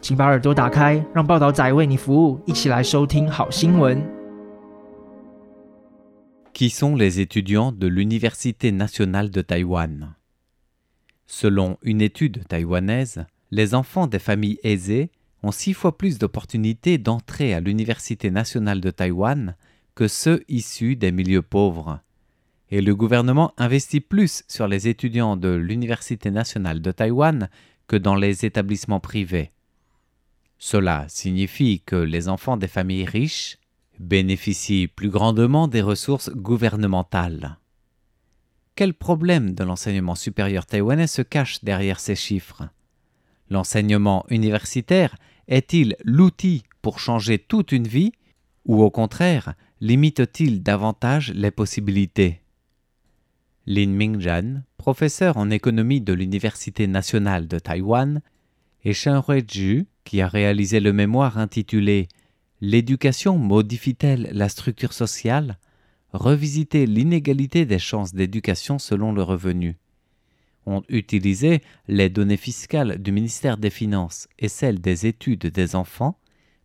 请把耳朵打开，让报道仔为你服务，一起来收听好新闻。 Qui sont les étudiants de l'Université nationale de Taïwan Selon une étude taïwanaise, les enfants des familles aisées ont six fois plus d'opportunités d'entrer à l'Université nationale de Taïwan que ceux issus des milieux pauvres. Et le gouvernement investit plus sur les étudiants de l'Université nationale de Taïwan que dans les établissements privés. Cela signifie que les enfants des familles riches bénéficient plus grandement des ressources gouvernementales. Quel problème de l'enseignement supérieur taïwanais se cache derrière ces chiffres? L'enseignement universitaire est-il l'outil pour changer toute une vie ou au contraire limite-t-il davantage les possibilités? Lin Mingjan, professeur en économie de l'Université nationale de Taïwan, et Shen Ruizhu, qui a réalisé le mémoire intitulé L'éducation modifie-t-elle la structure sociale? Revisiter l'inégalité des chances d'éducation selon le revenu ont utilisé les données fiscales du ministère des Finances et celles des études des enfants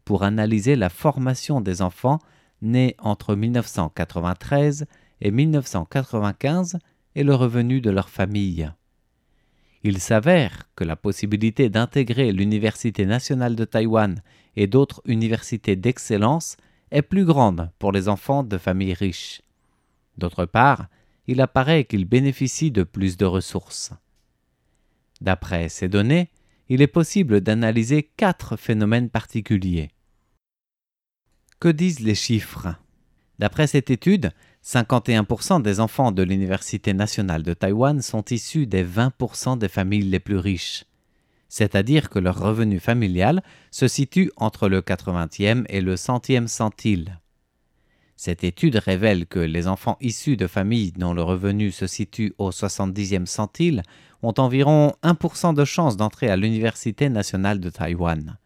pour analyser la formation des enfants nés entre 1993 et 1995 et le revenu de leur famille. Il s'avère que la possibilité d'intégrer l'Université nationale de Taïwan et d'autres universités d'excellence est plus grande pour les enfants de familles riches. D'autre part, il apparaît qu'ils bénéficient de plus de ressources. D'après ces données, il est possible d'analyser quatre phénomènes particuliers. Que disent les chiffres? D'après cette étude, 51% des enfants de l'Université nationale de Taïwan sont issus des 20% des familles les plus riches, c'est-à-dire que leur revenu familial se situe entre le 80e et le 100e centile. Cette étude révèle que les enfants issus de familles dont le revenu se situe au 70e centile ont environ 1% de chance d'entrer à l'Université nationale de Taïwan.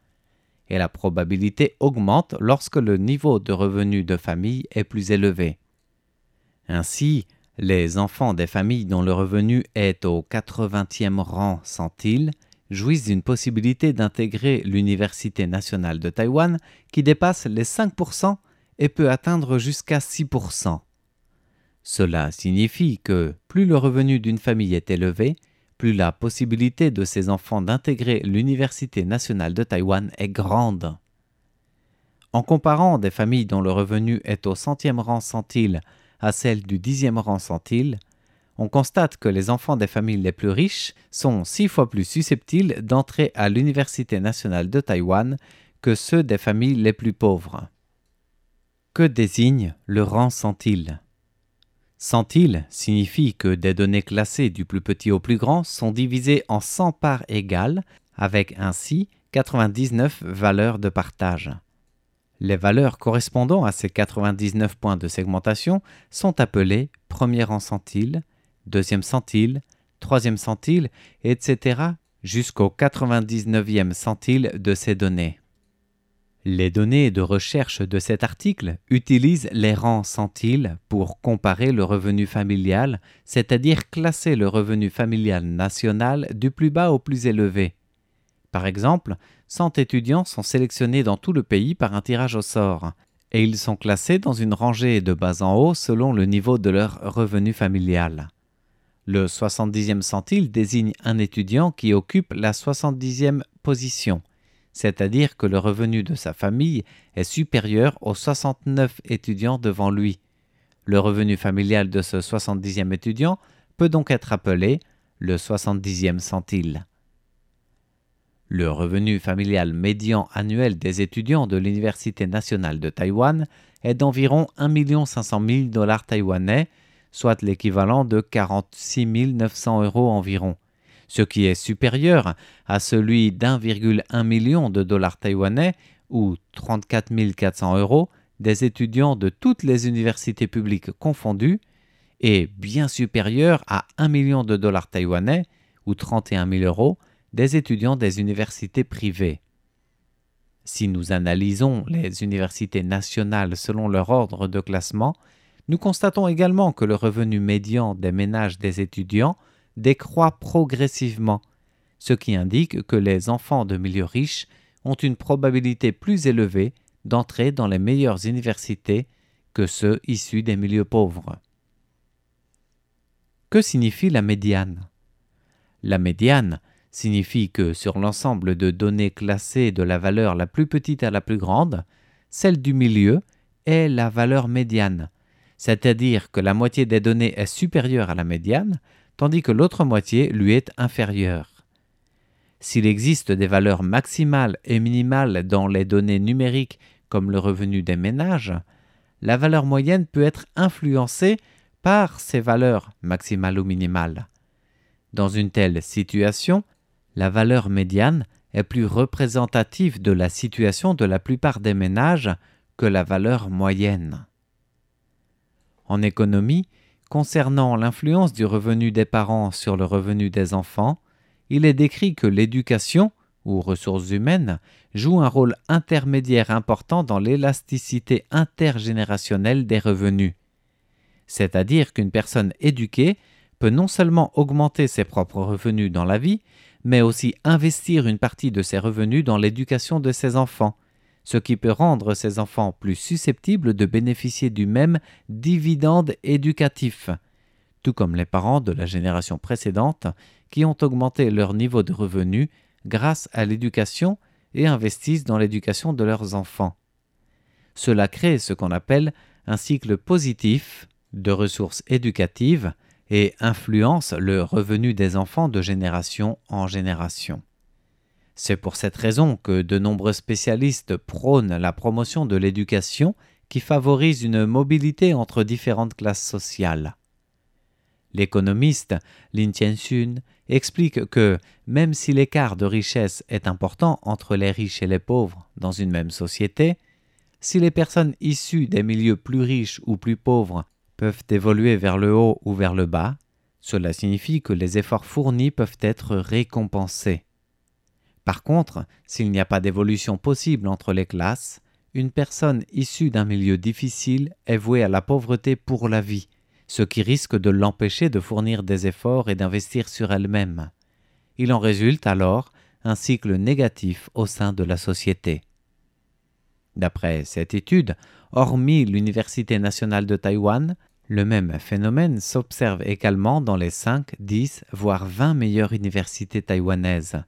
Et la probabilité augmente lorsque le niveau de revenu de famille est plus élevé. Ainsi, les enfants des familles dont le revenu est au 80e rang centile jouissent d'une possibilité d'intégrer l'Université nationale de Taïwan qui dépasse les 5% et peut atteindre jusqu'à 6%. Cela signifie que plus le revenu d'une famille est élevé, plus la possibilité de ses enfants d'intégrer l'Université nationale de Taïwan est grande. En comparant des familles dont le revenu est au centième rang centile à celles du dixième rang centile, on constate que les enfants des familles les plus riches sont six fois plus susceptibles d'entrer à l'Université nationale de Taïwan que ceux des familles les plus pauvres. Que désigne le rang centile? Centile signifie que des données classées du plus petit au plus grand sont divisées en 100 parts égales, avec ainsi 99 valeurs de partage. Les valeurs correspondant à ces 99 points de segmentation sont appelées premier rang centile, deuxième centile, troisième centile, etc. jusqu'au 99e centile de ces données. Les données de recherche de cet article utilisent les rangs centiles pour comparer le revenu familial, c'est-à-dire classer le revenu familial national du plus bas au plus élevé. Par exemple, 100 étudiants sont sélectionnés dans tout le pays par un tirage au sort, et ils sont classés dans une rangée de bas en haut selon le niveau de leur revenu familial. Le 70e centile désigne un étudiant qui occupe la 70e position, c'est-à-dire que le revenu de sa famille est supérieur aux 69 étudiants devant lui. Le revenu familial de ce 70e étudiant peut donc être appelé le 70e centile. Le revenu familial médian annuel des étudiants de l'Université nationale de Taïwan est d'environ 1 500 000 dollars taïwanais, soit l'équivalent de 46 900 euros environ, ce qui est supérieur à celui d'1,1 million de dollars taïwanais ou 34 400 euros des étudiants de toutes les universités publiques confondues est bien supérieur à 1 million de dollars taïwanais ou 31 000 euros des étudiants des universités privées. Si nous analysons les universités nationales selon leur ordre de classement, nous constatons également que le revenu médian des ménages des étudiants décroît progressivement, ce qui indique que les enfants de milieux riches ont une probabilité plus élevée d'entrer dans les meilleures universités que ceux issus des milieux pauvres. Que signifie la médiane? La médiane signifie que sur l'ensemble de données classées de la valeur la plus petite à la plus grande, celle du milieu est la valeur médiane, c'est-à-dire que la moitié des données est supérieure à la médiane, tandis que l'autre moitié lui est inférieure. S'il existe des valeurs maximales et minimales dans les données numériques comme le revenu des ménages, la valeur moyenne peut être influencée par ces valeurs maximales ou minimales. Dans une telle situation, la valeur médiane est plus représentative de la situation de la plupart des ménages que la valeur moyenne. En économie, concernant l'influence du revenu des parents sur le revenu des enfants, il est décrit que l'éducation, ou ressources humaines, joue un rôle intermédiaire important dans l'élasticité intergénérationnelle des revenus c'est-à-dire qu'une personne éduquée peut non seulement augmenter ses propres revenus dans la vie, mais aussi investir une partie de ses revenus dans l'éducation de ses enfants, ce qui peut rendre ses enfants plus susceptibles de bénéficier du même dividende éducatif, tout comme les parents de la génération précédente qui ont augmenté leur niveau de revenus grâce à l'éducation et investissent dans l'éducation de leurs enfants. Cela crée ce qu'on appelle un cycle positif de ressources éducatives et influence le revenu des enfants de génération en génération. C'est pour cette raison que de nombreux spécialistes prônent la promotion de l'éducation qui favorise une mobilité entre différentes classes sociales. L'économiste Lin Tianxun explique que même si l'écart de richesse est important entre les riches et les pauvres dans une même société, si les personnes issues des milieux plus riches ou plus pauvres peuvent évoluer vers le haut ou vers le bas, cela signifie que les efforts fournis peuvent être récompensés. Par contre, s'il n'y a pas d'évolution possible entre les classes, une personne issue d'un milieu difficile est vouée à la pauvreté pour la vie, ce qui risque de l'empêcher de fournir des efforts et d'investir sur elle-même. Il en résulte alors un cycle négatif au sein de la société. D'après cette étude, hormis l'Université nationale de Taïwan, le même phénomène s'observe également dans les 5, 10, voire 20 meilleures universités taïwanaises.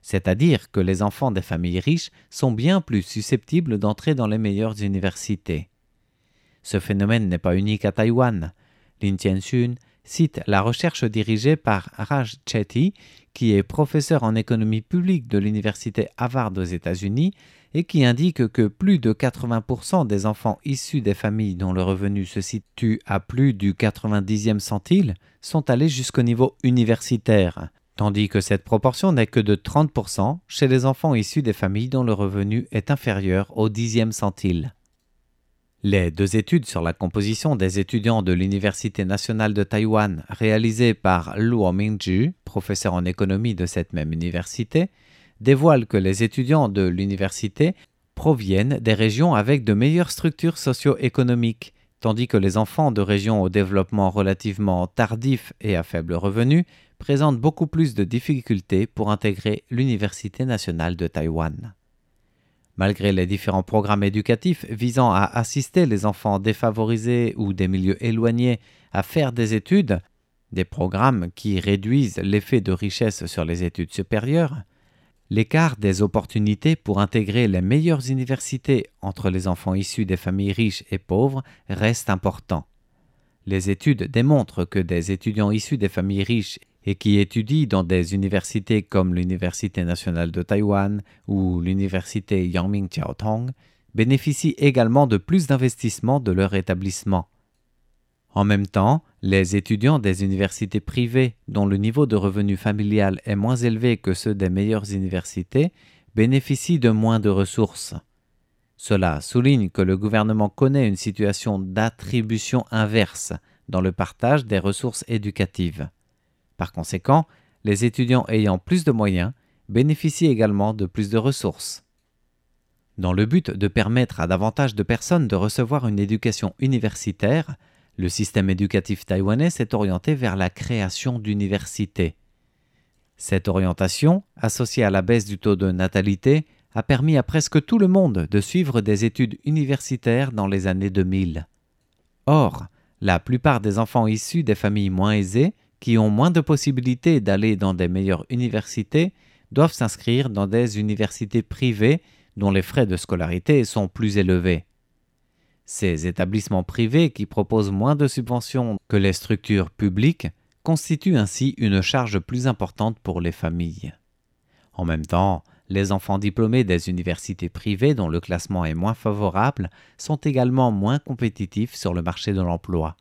C'est-à-dire que les enfants des familles riches sont bien plus susceptibles d'entrer dans les meilleures universités. Ce phénomène n'est pas unique à Taïwan. Lin cite la recherche dirigée par Raj Chetty, qui est professeur en économie publique de l'université Harvard aux États-Unis et qui indique que plus de 80% des enfants issus des familles dont le revenu se situe à plus du 90e centile sont allés jusqu'au niveau universitaire, tandis que cette proportion n'est que de 30% chez les enfants issus des familles dont le revenu est inférieur au 10e centile. Les deux études sur la composition des étudiants de l'Université nationale de Taïwan réalisées par Luo Mingju, professeur en économie de cette même université, dévoile que les étudiants de l'université proviennent des régions avec de meilleures structures socio-économiques, tandis que les enfants de régions au développement relativement tardif et à faible revenu présentent beaucoup plus de difficultés pour intégrer l'Université nationale de Taïwan. Malgré les différents programmes éducatifs visant à assister les enfants défavorisés ou des milieux éloignés à faire des études, des programmes qui réduisent l'effet de richesse sur les études supérieures, L'écart des opportunités pour intégrer les meilleures universités entre les enfants issus des familles riches et pauvres reste important. Les études démontrent que des étudiants issus des familles riches et qui étudient dans des universités comme l'Université nationale de Taïwan ou l'Université Yangming Chiaotong bénéficient également de plus d'investissements de leur établissement. En même temps, les étudiants des universités privées dont le niveau de revenu familial est moins élevé que ceux des meilleures universités bénéficient de moins de ressources. Cela souligne que le gouvernement connaît une situation d'attribution inverse dans le partage des ressources éducatives. Par conséquent, les étudiants ayant plus de moyens bénéficient également de plus de ressources. Dans le but de permettre à davantage de personnes de recevoir une éducation universitaire, le système éducatif taïwanais s'est orienté vers la création d'universités. Cette orientation, associée à la baisse du taux de natalité, a permis à presque tout le monde de suivre des études universitaires dans les années 2000. Or, la plupart des enfants issus des familles moins aisées, qui ont moins de possibilités d'aller dans des meilleures universités, doivent s'inscrire dans des universités privées dont les frais de scolarité sont plus élevés. Ces établissements privés qui proposent moins de subventions que les structures publiques constituent ainsi une charge plus importante pour les familles. En même temps, les enfants diplômés des universités privées dont le classement est moins favorable sont également moins compétitifs sur le marché de l'emploi.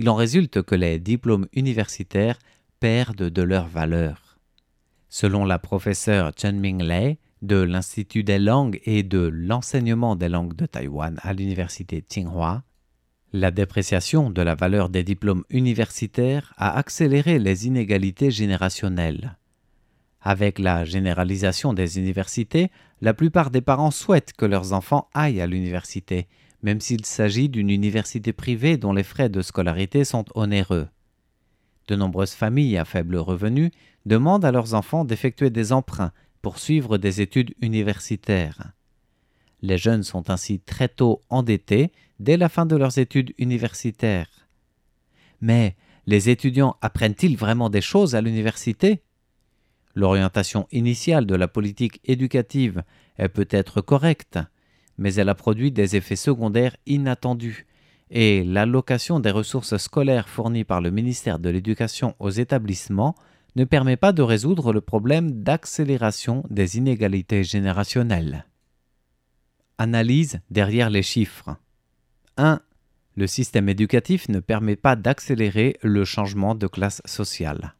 Il en résulte que les diplômes universitaires perdent de leur valeur. Selon la professeure Chen Ming Lei de l'Institut des langues et de l'enseignement des langues de Taïwan à l'université Tsinghua, la dépréciation de la valeur des diplômes universitaires a accéléré les inégalités générationnelles. Avec la généralisation des universités, la plupart des parents souhaitent que leurs enfants aillent à l'université, même s'il s'agit d'une université privée dont les frais de scolarité sont onéreux. De nombreuses familles à faible revenu demandent à leurs enfants d'effectuer des emprunts pour suivre des études universitaires. Les jeunes sont ainsi très tôt endettés dès la fin de leurs études universitaires. Mais les étudiants apprennent-ils vraiment des choses à l'université? L'orientation initiale de la politique éducative est peut-être correcte, mais elle a produit des effets secondaires inattendus, et l'allocation des ressources scolaires fournies par le ministère de l'Éducation aux établissements ne permet pas de résoudre le problème d'accélération des inégalités générationnelles. Analyse derrière les chiffres. 1. Le système éducatif ne permet pas d'accélérer le changement de classe sociale.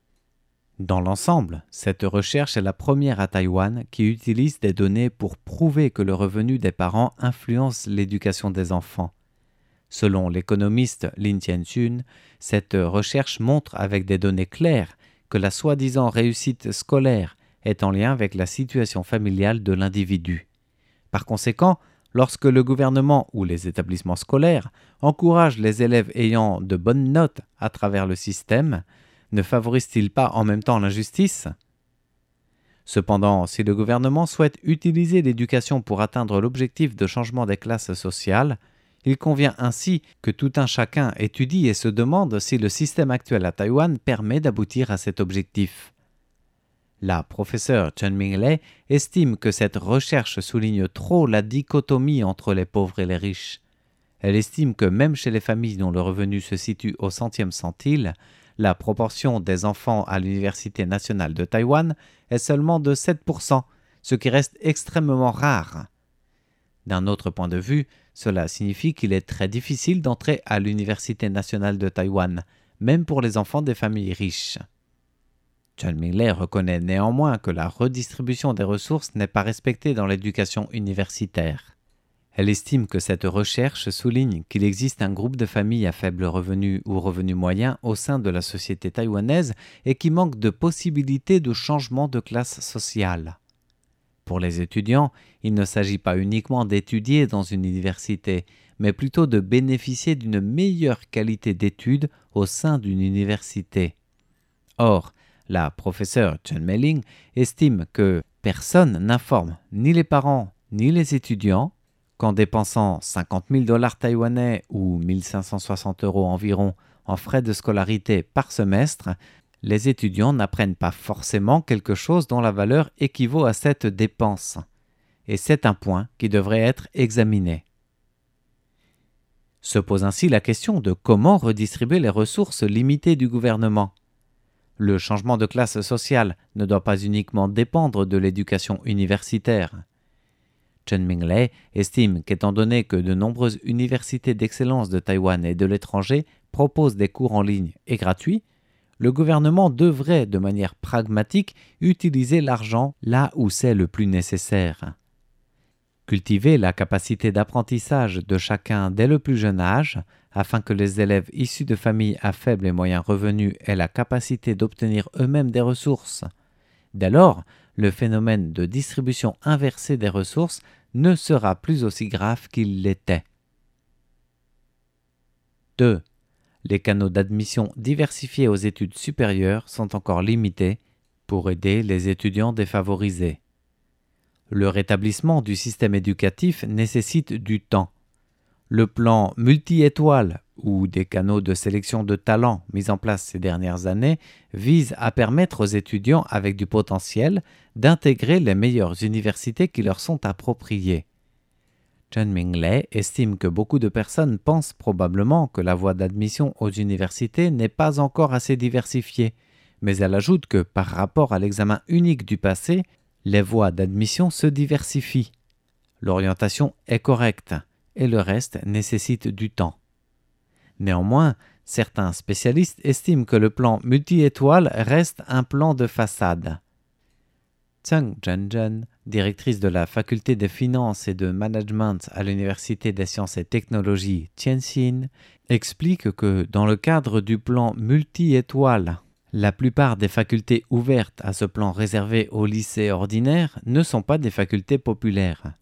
Dans l'ensemble, cette recherche est la première à Taïwan qui utilise des données pour prouver que le revenu des parents influence l'éducation des enfants. Selon l'économiste Lin Tianchun, cette recherche montre avec des données claires que la soi-disant réussite scolaire est en lien avec la situation familiale de l'individu. Par conséquent, lorsque le gouvernement ou les établissements scolaires encouragent les élèves ayant de bonnes notes à travers le système, ne favorise-t-il pas en même temps l'injustice? Cependant, si le gouvernement souhaite utiliser l'éducation pour atteindre l'objectif de changement des classes sociales, il convient ainsi que tout un chacun étudie et se demande si le système actuel à Taïwan permet d'aboutir à cet objectif. La professeure Chen Minglei estime que cette recherche souligne trop la dichotomie entre les pauvres et les riches. Elle estime que même chez les familles dont le revenu se situe au centième centile, la proportion des enfants à l'Université nationale de Taïwan est seulement de 7%, ce qui reste extrêmement rare. D'un autre point de vue, cela signifie qu'il est très difficile d'entrer à l'Université nationale de Taïwan, même pour les enfants des familles riches. John Miller reconnaît néanmoins que la redistribution des ressources n'est pas respectée dans l'éducation universitaire. Elle estime que cette recherche souligne qu'il existe un groupe de familles à faible revenu ou revenu moyen au sein de la société taïwanaise et qui manque de possibilités de changement de classe sociale. Pour les étudiants, il ne s'agit pas uniquement d'étudier dans une université, mais plutôt de bénéficier d'une meilleure qualité d'études au sein d'une université. Or, la professeure Chen Meling estime que personne n'informe ni les parents ni les étudiants qu'en dépensant 50 000 dollars taïwanais ou 1560 euros environ en frais de scolarité par semestre, les étudiants n'apprennent pas forcément quelque chose dont la valeur équivaut à cette dépense. Et c'est un point qui devrait être examiné. Se pose ainsi la question de comment redistribuer les ressources limitées du gouvernement. Le changement de classe sociale ne doit pas uniquement dépendre de l'éducation universitaire. Chen estime qu'étant donné que de nombreuses universités d'excellence de Taïwan et de l'étranger proposent des cours en ligne et gratuits, le gouvernement devrait, de manière pragmatique, utiliser l'argent là où c'est le plus nécessaire. Cultiver la capacité d'apprentissage de chacun dès le plus jeune âge, afin que les élèves issus de familles à faible et moyen revenus aient la capacité d'obtenir eux-mêmes des ressources. Dès lors, le phénomène de distribution inversée des ressources ne sera plus aussi grave qu'il l'était. 2. Les canaux d'admission diversifiés aux études supérieures sont encore limités pour aider les étudiants défavorisés. Le rétablissement du système éducatif nécessite du temps. Le plan multi-étoiles ou des canaux de sélection de talents mis en place ces dernières années vise à permettre aux étudiants avec du potentiel d'intégrer les meilleures universités qui leur sont appropriées. Chen Minglei estime que beaucoup de personnes pensent probablement que la voie d'admission aux universités n'est pas encore assez diversifiée, mais elle ajoute que par rapport à l'examen unique du passé, les voies d'admission se diversifient. L'orientation est correcte et le reste nécessite du temps. Néanmoins, certains spécialistes estiment que le plan multi-étoiles reste un plan de façade. Tsang Zhenzhen, directrice de la faculté des finances et de management à l'Université des sciences et technologies Tianxin, explique que dans le cadre du plan multi-étoiles, la plupart des facultés ouvertes à ce plan réservé aux lycées ordinaires ne sont pas des facultés populaires.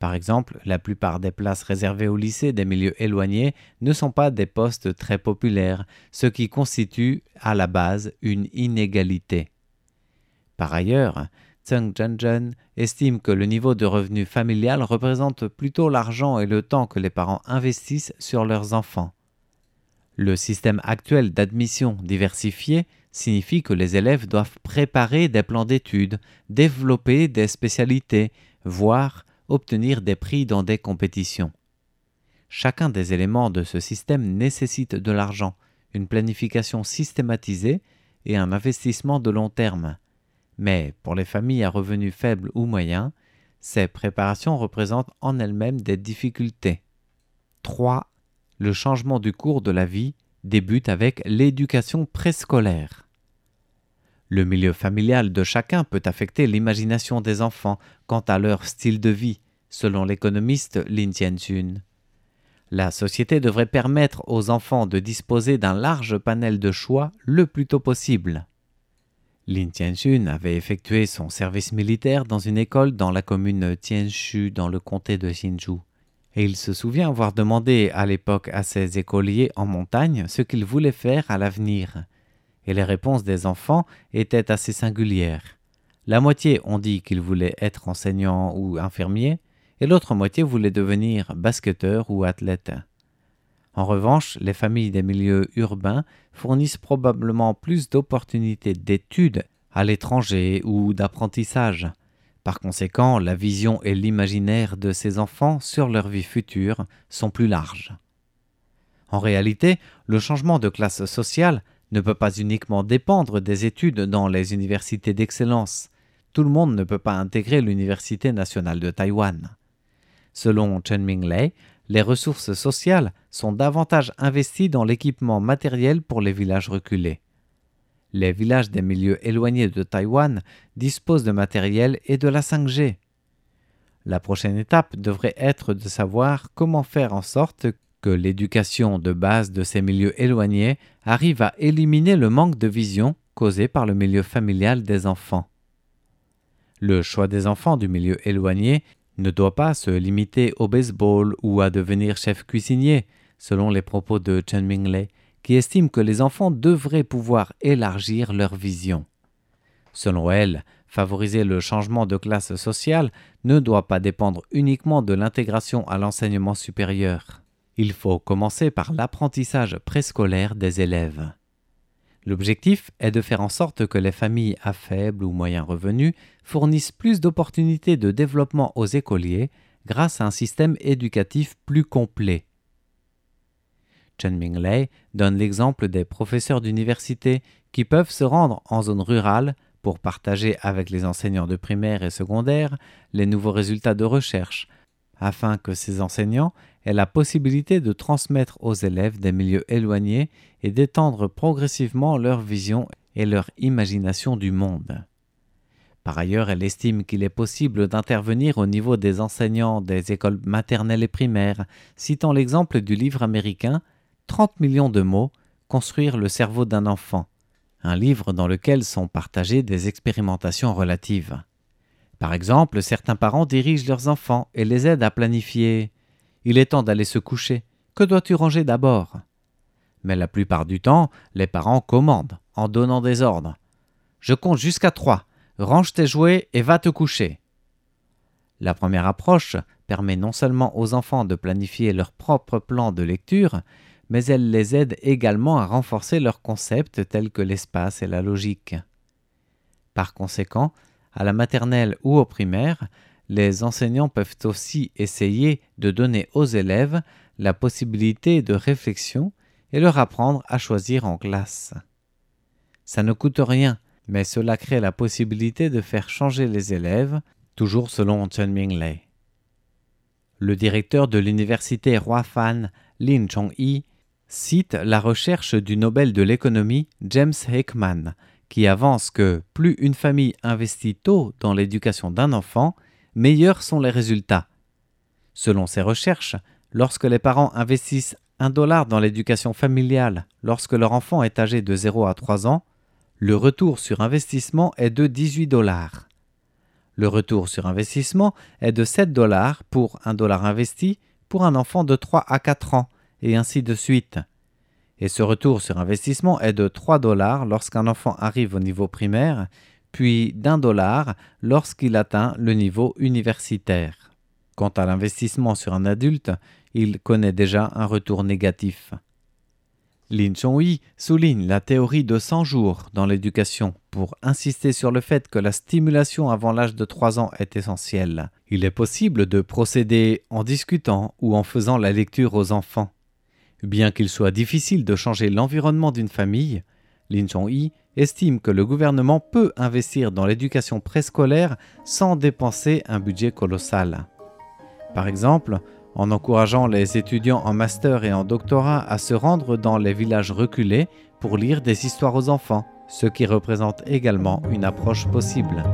Par exemple, la plupart des places réservées aux lycées des milieux éloignés ne sont pas des postes très populaires, ce qui constitue à la base une inégalité. Par ailleurs, Tseng Zhenzhen estime que le niveau de revenu familial représente plutôt l'argent et le temps que les parents investissent sur leurs enfants. Le système actuel d'admission diversifié signifie que les élèves doivent préparer des plans d'études, développer des spécialités, voire obtenir des prix dans des compétitions. Chacun des éléments de ce système nécessite de l'argent, une planification systématisée et un investissement de long terme. Mais pour les familles à revenus faibles ou moyens, ces préparations représentent en elles-mêmes des difficultés. 3 le changement du cours de la vie débute avec l'éducation préscolaire. Le milieu familial de chacun peut affecter l'imagination des enfants quant à leur style de vie, selon l'économiste Lin Tianxun. La société devrait permettre aux enfants de disposer d'un large panel de choix le plus tôt possible. Lin Tianxun avait effectué son service militaire dans une école dans la commune Tianshu dans le comté de Hsinchu et il se souvient avoir demandé à l'époque à ses écoliers en montagne ce qu'ils voulaient faire à l'avenir. Et les réponses des enfants étaient assez singulières. La moitié ont dit qu'ils voulaient être enseignants ou infirmiers, et l'autre moitié voulait devenir basketteur ou athlète. En revanche, les familles des milieux urbains fournissent probablement plus d'opportunités d'études à l'étranger ou d'apprentissage, par conséquent, la vision et l'imaginaire de ces enfants sur leur vie future sont plus larges. En réalité, le changement de classe sociale ne peut pas uniquement dépendre des études dans les universités d'excellence. Tout le monde ne peut pas intégrer l'Université nationale de Taïwan. Selon Chen Minglei, les ressources sociales sont davantage investies dans l'équipement matériel pour les villages reculés. Les villages des milieux éloignés de Taïwan disposent de matériel et de la 5G. La prochaine étape devrait être de savoir comment faire en sorte que l'éducation de base de ces milieux éloignés arrive à éliminer le manque de vision causé par le milieu familial des enfants. Le choix des enfants du milieu éloigné ne doit pas se limiter au baseball ou à devenir chef cuisinier, selon les propos de Chen Minglei, qui estime que les enfants devraient pouvoir élargir leur vision. Selon elle, favoriser le changement de classe sociale ne doit pas dépendre uniquement de l'intégration à l'enseignement supérieur. Il faut commencer par l'apprentissage préscolaire des élèves. L'objectif est de faire en sorte que les familles à faible ou moyen revenu fournissent plus d'opportunités de développement aux écoliers grâce à un système éducatif plus complet. Chen Minglei donne l'exemple des professeurs d'université qui peuvent se rendre en zone rurale pour partager avec les enseignants de primaire et secondaire les nouveaux résultats de recherche, afin que ces enseignants aient la possibilité de transmettre aux élèves des milieux éloignés et d'étendre progressivement leur vision et leur imagination du monde. Par ailleurs, elle estime qu'il est possible d'intervenir au niveau des enseignants des écoles maternelles et primaires, citant l'exemple du livre américain 30 millions de mots, Construire le cerveau d'un enfant, un livre dans lequel sont partagées des expérimentations relatives. Par exemple, certains parents dirigent leurs enfants et les aident à planifier. Il est temps d'aller se coucher. Que dois-tu ranger d'abord? Mais la plupart du temps, les parents commandent, en donnant des ordres. Je compte jusqu'à trois. Range tes jouets et va te coucher. La première approche permet non seulement aux enfants de planifier leur propre plan de lecture, mais elle les aide également à renforcer leurs concepts tels que l'espace et la logique. Par conséquent, à la maternelle ou au primaire, les enseignants peuvent aussi essayer de donner aux élèves la possibilité de réflexion et leur apprendre à choisir en classe. Ça ne coûte rien, mais cela crée la possibilité de faire changer les élèves, toujours selon Chen Minglei. Le directeur de l'université Huafan, Lin Chong-yi, cite la recherche du Nobel de l'économie James Heckman, qui avance que plus une famille investit tôt dans l'éducation d'un enfant, meilleurs sont les résultats. Selon ces recherches, lorsque les parents investissent un dollar dans l'éducation familiale lorsque leur enfant est âgé de 0 à 3 ans, le retour sur investissement est de 18 dollars. Le retour sur investissement est de 7 dollars pour un dollar investi pour un enfant de 3 à 4 ans, et ainsi de suite. Et ce retour sur investissement est de 3 dollars lorsqu'un enfant arrive au niveau primaire, puis d'un dollar lorsqu'il atteint le niveau universitaire. Quant à l'investissement sur un adulte, il connaît déjà un retour négatif. Lin Chongyi souligne la théorie de 100 jours dans l'éducation pour insister sur le fait que la stimulation avant l'âge de 3 ans est essentielle. Il est possible de procéder en discutant ou en faisant la lecture aux enfants. Bien qu'il soit difficile de changer l'environnement d'une famille, Lin Chong-yi estime que le gouvernement peut investir dans l'éducation préscolaire sans dépenser un budget colossal. Par exemple, en encourageant les étudiants en master et en doctorat à se rendre dans les villages reculés pour lire des histoires aux enfants, ce qui représente également une approche possible.